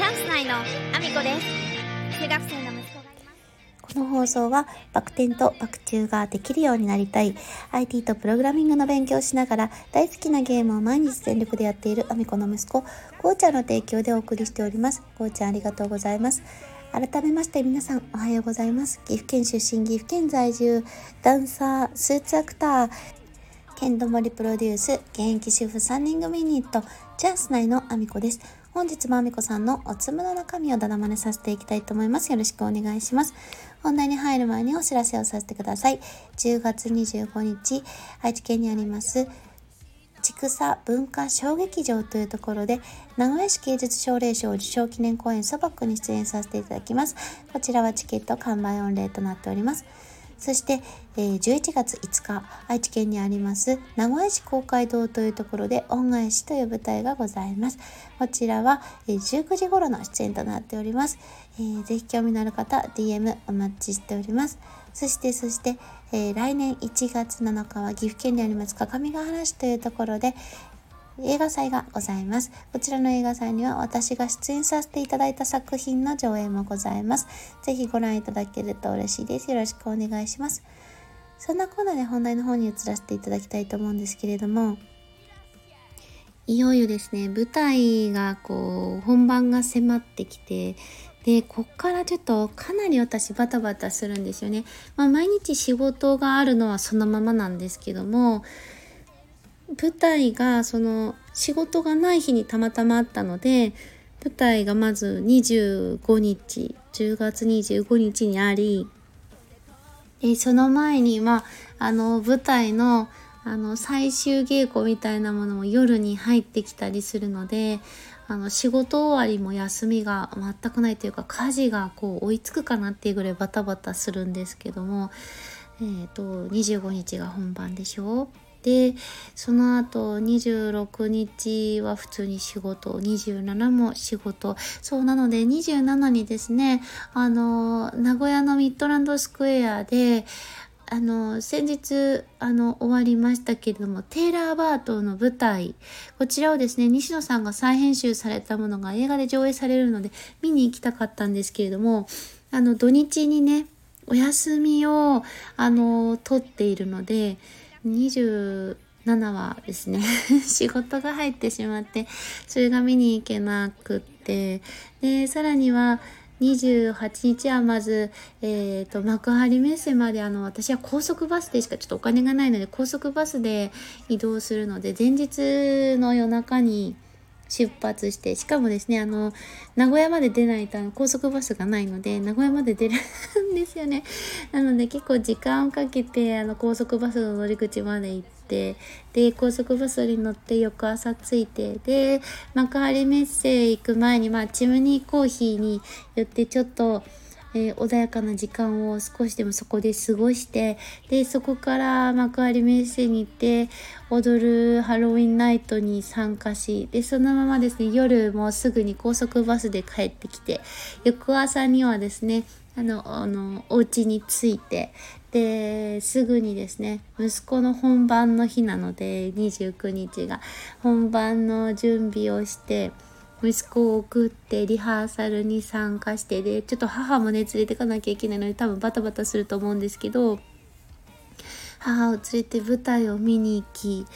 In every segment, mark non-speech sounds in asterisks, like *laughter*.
チャンス内のアミコです中学生の息子がいます。この放送はバク転とバク宙ができるようになりたい。IT とプログラミングの勉強をしながら大好きなゲームを毎日全力でやっているアミコの息子。こうちゃんの提供でお送りしております。こうちゃんありがとうございます。改めまして皆さんおはようございます。岐阜県出身岐阜県在住ダンサースーツアクター剣道森プロデュース現役主婦3人組ユニットチャンス内のアミコです。本日もアミコさんのおつむの中身をだだまねさせていきたいと思います。よろしくお願いします。本題に入る前にお知らせをさせてください。10月25日愛知県にあります千草文化小劇場というところで名古屋市芸術奨励賞受賞記念公演そばくに出演させていただきます。こちらはチケット完売御礼となっております。そして、えー11月5日愛知県にあります名古屋市公会堂というところで恩返しという舞台がございます。こちらは、えー19時頃の出演となっております、えーぜひ興味のある方 DM お待ちしております。そしてそして、えー来年1月7日は岐阜県にあります各務原市というところで映画祭がございます。こちらの映画祭には私が出演させていただいた作品の上映もございます。ぜひご覧いただけると嬉しいです。よろしくお願いします。そんなコーナーで本題の方に移らせていただきたいと思うんですけれども、いよいよですね、舞台がこう、本番が迫ってきて、で、こっからちょっとかなり私バタバタするんですよね。まあ毎日仕事があるのはそのままなんですけども、舞台がその仕事がない日にたまたまあったので舞台がまず25日10月25日にありでその前にはあの舞台のあの最終稽古みたいなものも夜に入ってきたりするのであの仕事終わりも休みが全くないというか家事がこう追いつくかなっていうぐらいバタバタするんですけども、えー、と25日が本番でしょでその後26日は普通に仕事27も仕事。そうなので27にですねあの名古屋のミッドランドスクエアであの先日あの終わりましたけれどもテイラー・バートの舞台こちらをですね西野さんが再編集されたものが映画で上映されるので見に行きたかったんですけれどもあの土日にねお休みをあの取っているので27はですね *laughs* 仕事が入ってしまってそれが見に行けなくってでさらには28日はまず、えー、と幕張メッセまであの私は高速バスでしかちょっとお金がないので高速バスで移動するので前日の夜中に出発してしかもですねあの名古屋まで出ないと高速バスがないので名古屋まで出るんですよね。なので結構時間をかけてあの高速バスの乗り口まで行ってで高速バスに乗って翌朝着いてで幕張メッセ行く前にまあチムニーコーヒーに寄ってちょっとえー穏やかな時間を少しでもそこで過ごしてでそこから幕張メッセに行って踊るハロウィンナイトに参加しでそのままですね夜もすぐに高速バスで帰ってきて翌朝にはですねあのあのお家に着いてですぐにですね息子の本番の日なので29日が本番の準備をして息子を送ってリハーサルに参加してでちょっと母もね連れてかなきゃいけないので多分バタバタすると思うんですけど母を連れて舞台を見に行き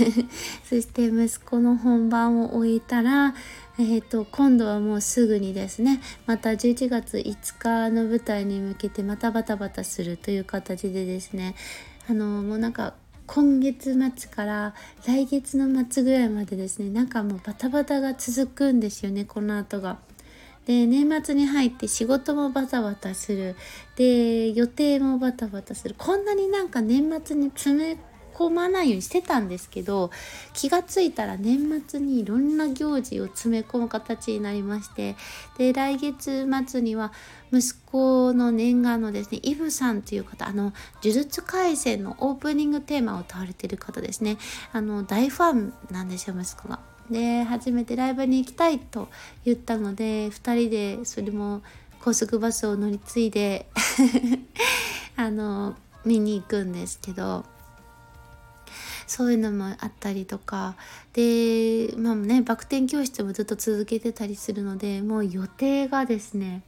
*laughs* そして息子の本番を終えたら、えー、と今度はもうすぐにですねまた11月5日の舞台に向けてまたバタバタするという形でですねあのもうなんか今月末から来月の末ぐらいまでですねなんかもうバタバタが続くんですよねこの後が。で年末に入って仕事もバタバタするで予定もバタバタするこんなになんか年末に詰め込まないようにしてたんですけど気がついたら年末にいろんな行事を詰め込む形になりましてで来月末には息子の念願のですねイブさんという方あの呪術廻戦のオープニングテーマを歌われてる方ですねあの大ファンなんですよ息子が。で初めてライブに行きたいと言ったので2人でそれも高速バスを乗り継いであの見に行くんですけどそういうのもあったりとか。でまあねバク転教室もずっと続けてたりするのでもう予定がですね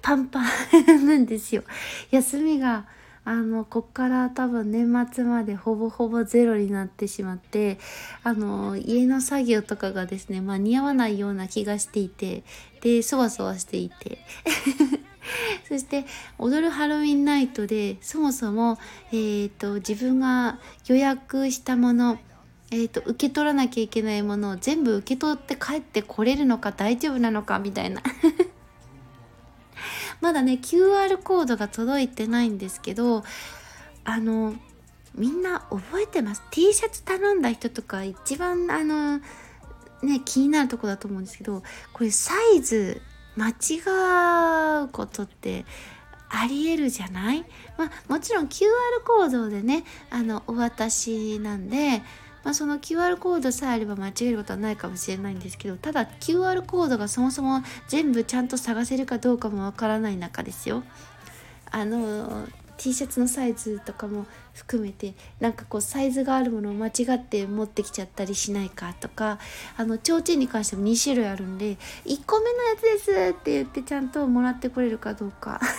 パンパンなんですよ。休みがあのこっから多分年末までほぼほぼゼロになってしまってあの家の作業とかがですね間に合わないような気がしていてでそわそわしていて。*laughs* そして踊るハロウィンナイトでそもそも、えーと、自分が予約したものえーと、受け取らなきゃいけないものを全部受け取って帰ってこれるのか大丈夫なのかみたいな。*laughs* まだね QR コードが届いてないんですけどあのみんな覚えてます？T シャツ頼んだ人とか一番あのね気になるとこだと思うんですけどこれサイズ間違うことってありえるじゃない？まあもちろん QR コードでねあのお渡しなんでまあ、その QR コードさえあれば間違えることはないかもしれないんですけどただ QR コードがそもそも全部ちゃんと探せるかどうかもわからない中ですよ。あの T シャツのサイズとかも含めてなんかこうサイズがあるものを間違って持ってきちゃったりしないかとかあの提灯に関しても2種類あるんで1個目のやつですって言ってちゃんともらってこれるかどうか。*laughs*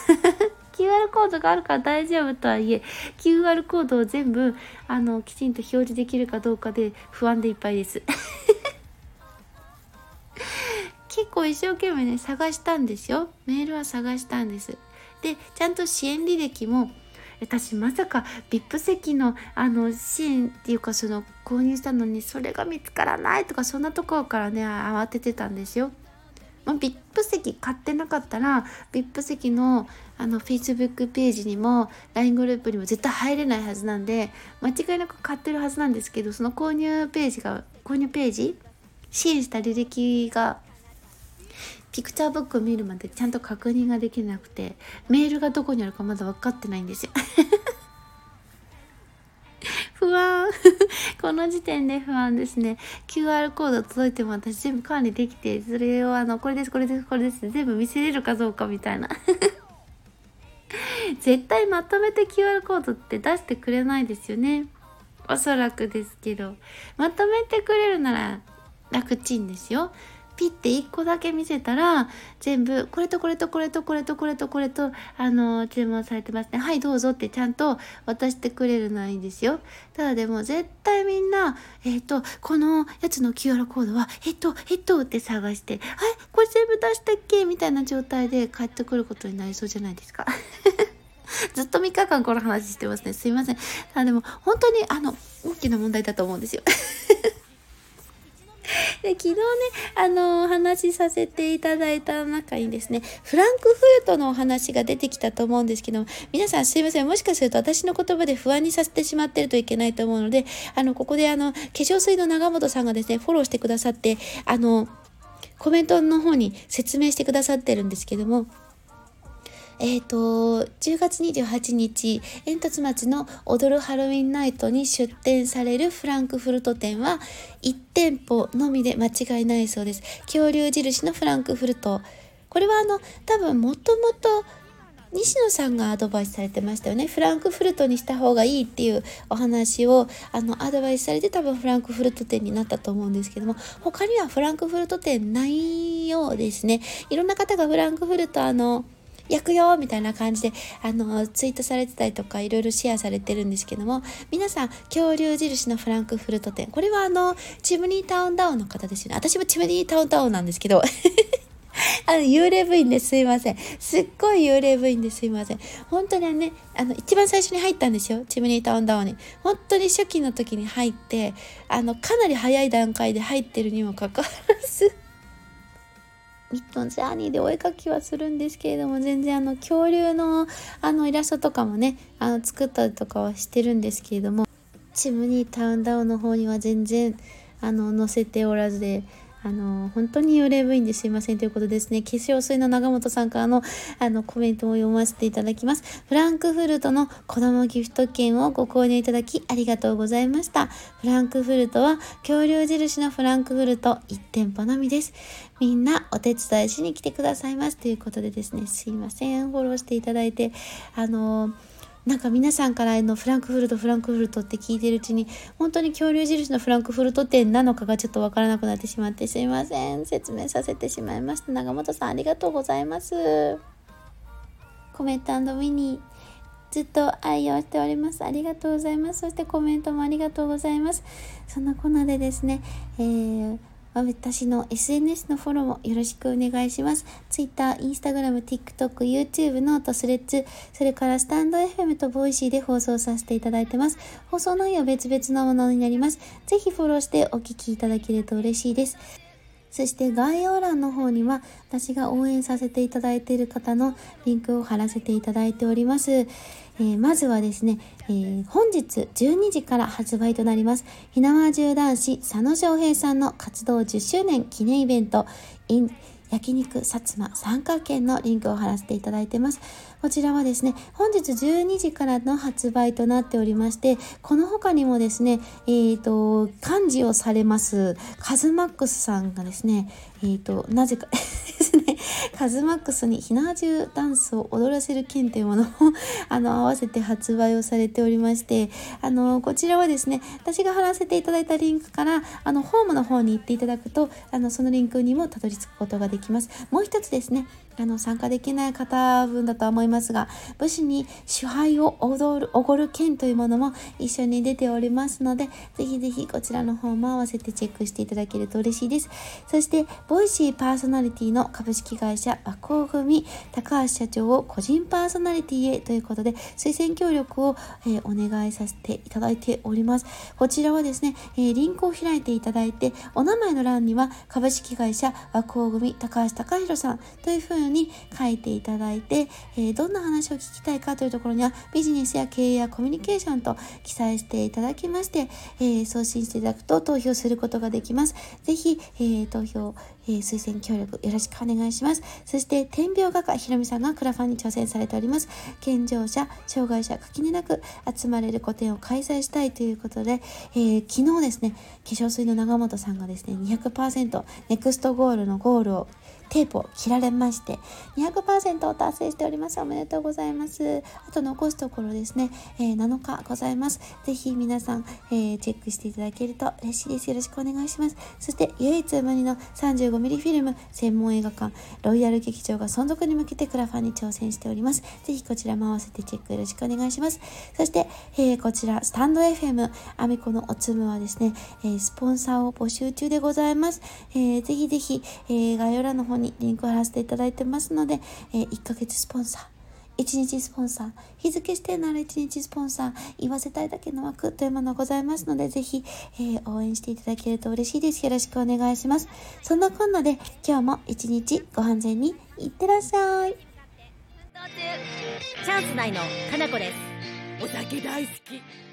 QR コードがあるから大丈夫とはいえ QR コードを全部あのきちんと表示できるかどうかで不安でいっぱいです。結構一生懸命ね探したんですよメールは探したんですでちゃんと支援履歴も私まさか VIP 席のあの支援っていうかその購入したのにそれが見つからないとかそんなところからね慌ててたんですよ。まあ、VIP 席買ってなかったら VIP 席のあの Facebook ページにも LINE グループにも絶対入れないはずなんで間違いなく買ってるはずなんですけどその購入ページが購入ページ支援した履歴がピクチャーブックを見るまでちゃんと確認ができなくてメールがどこにあるかまだ分かってないんですよ。*laughs* 不安。*laughs* この時点で不安ですね。QR コード届いても私全部管理できてそれをあのこれですこれですこれです全部見せれるかどうかみたいな。*laughs* 絶対まとめて QR コードって出してくれないですよね。おそらくですけど。まとめてくれるなら楽ちんですよ。ピッて1個だけ見せたら全部これとこれとこれとこれとこれとこれとあの注文されてますねはいどうぞってちゃんと渡してくれるのはいいんですよただでも絶対みんなえっ、ー、とこのやつの QR コードはえっとえっとって探してはいこれ全部出したっけ？みたいな状態で帰ってくることになりそうじゃないですか *laughs* ずっと3日間この話してますね。すいません。ただでも、本当に、あの、大きな問題だと思うんですよ。*laughs* で昨日ねあのお話しさせていただいた中にですねフランクフルトのお話が出てきたと思うんですけど皆さんすいません。もしかすると私の言葉で不安にさせてしまってるといけないと思うのであのここであの化粧水の長本さんがですねフォローしてくださってあのコメントの方に説明してくださってるんですけどもえっ、ー、と、10月28日、煙突町の踊るハロウィンナイトに出店されるフランクフルト店は1店舗のみで間違いないそうです。恐竜印のフランクフルト。これはあの、多分もともと西野さんがアドバイスされてましたよね。フランクフルトにした方がいいっていうお話をあのアドバイスされて多分フランクフルト店になったと思うんですけども、他にはフランクフルト店ないようですね。いろんな方がフランクフルトあの、焼くよみたいな感じで、あの、ツイートされてたりとか、いろいろシェアされてるんですけども、皆さん、恐竜印のフランクフルト店。これはあの、チムニータウンダウンの方ですよね。私もチムニータウンダウンなんですけど、*laughs* あの、幽霊部員ですいません。すっごい幽霊部員ですいません。本当にね、あの、一番最初に入ったんですよ。チムニータウンダウンに。本当に初期の時に入って、あの、かなり早い段階で入ってるにもかかわらず、ミッドジャーニーでお絵かきはするんですけれども全然あの恐竜のあのイラストとかもねあの作ったりとかはしてるんですけれどもチムニータウンダウンの方には全然あの載せておらずであの、本当に幽霊部員ですいませんということですね。化粧水の長本さんからの、あの、コメントを読ませていただきます。フランクフルトの子供ギフト券をご購入いただきありがとうございました。フランクフルトは恐竜印のフランクフルト1店舗のみです。みんなお手伝いしに来てくださいますということでですね、すいません。フォローしていただいて、あのなんか皆さんからのフランクフルトフランクフルトって聞いてるうちに本当に恐竜印のフランクフルト店なのかがちょっとわからなくなってしまってすいません説明させてしまいました長本さんありがとうございますコメントミニずっと愛用しております。ありがとうございます。そしてコメントもありがとうございます。そんなこんなでですね、えー私の SNS のフォローもよろしくお願いします。Twitter、Instagram、TikTok、YouTube note、Threads、それからスタンド FM とボイシーで放送させていただいてます。放送内容別々のものになります。ぜひフォローしてお聞きいただけると嬉しいです。そして概要欄の方には私が応援させていただいている方のリンクを貼らせていただいております。えー、まずはですね、えー、本日12時から発売となります、火縄銃男子佐野翔平さんの活動10周年記念イベント in 焼肉薩摩参加券のリンクを貼らせていただいてます。こちらはですね、本日12時からの発売となっておりまして、この他にもですね、えっ、ー、と、漢字をされます、カズマックスさんがですね、えっ、ー、と、なぜかですね、カズマックスにひなじゅうダンスを踊らせる剣というものを *laughs* あの、合わせて発売をされておりまして、あの、こちらはですね、私が貼らせていただいたリンクから、あの、ホームの方に行っていただくと、あの、そのリンクにもたどり着くことができます。もう一つですね、あの参加できない方分だとは思いますが武士に支配を踊るおごる剣というものも一緒に出ておりますのでぜひぜひこちらの方も合わせてチェックしていただけると嬉しいです。そしてボイシーパーソナリティの株式会社和光組高橋社長を個人パーソナリティへということで推薦協力を、えー、お願いさせていただいております。こちらはですね、えー、リンクを開いていただいてお名前の欄には株式会社和光組高橋隆弘さんというふうにに書いていただいて、え、どんな話を聞きたいかというところにはビジネスや経営やコミュニケーションと記載していただきまして、え、送信していただくと投票することができます。ぜひ、え、投票、え推薦協力よろしくお願いします。そして、天描画家ひろみさんがクラファンに挑戦されております。健常者、障害者、垣根なく集まれる個展を開催したいということで、え昨日ですね、化粧水の長本さんがですね、200%ネクストゴールのゴールをテープを切られまして200%を達成しております。おめでとうございます。あと残すところですね、えー、7日ございます。ぜひ皆さん、えー、チェックしていただけると嬉しいです。よろしくお願いします。そして唯一無二の 35mm フィルム専門映画館ロイヤル劇場が存続に向けてクラファンに挑戦しております。ぜひこちらも合わせてチェックよろしくお願いします。そして、えー、こちらスタンド FM アミコのおつむはですね、えスポンサーを募集中でございます、えー、ぜひぜひ、え概要欄の方にリンクを貼らせていただいてますので、えー、1ヶ月スポンサー、1日スポンサー、日付指定なら1日スポンサー、言わせたいだけの枠というものございますので、ぜひ、えー、応援していただけると嬉しいです。よろしくお願いします。そんなこんなで、今日も一日ご安全にいってらっしゃい。チャンス内のかなこです。お酒大好き。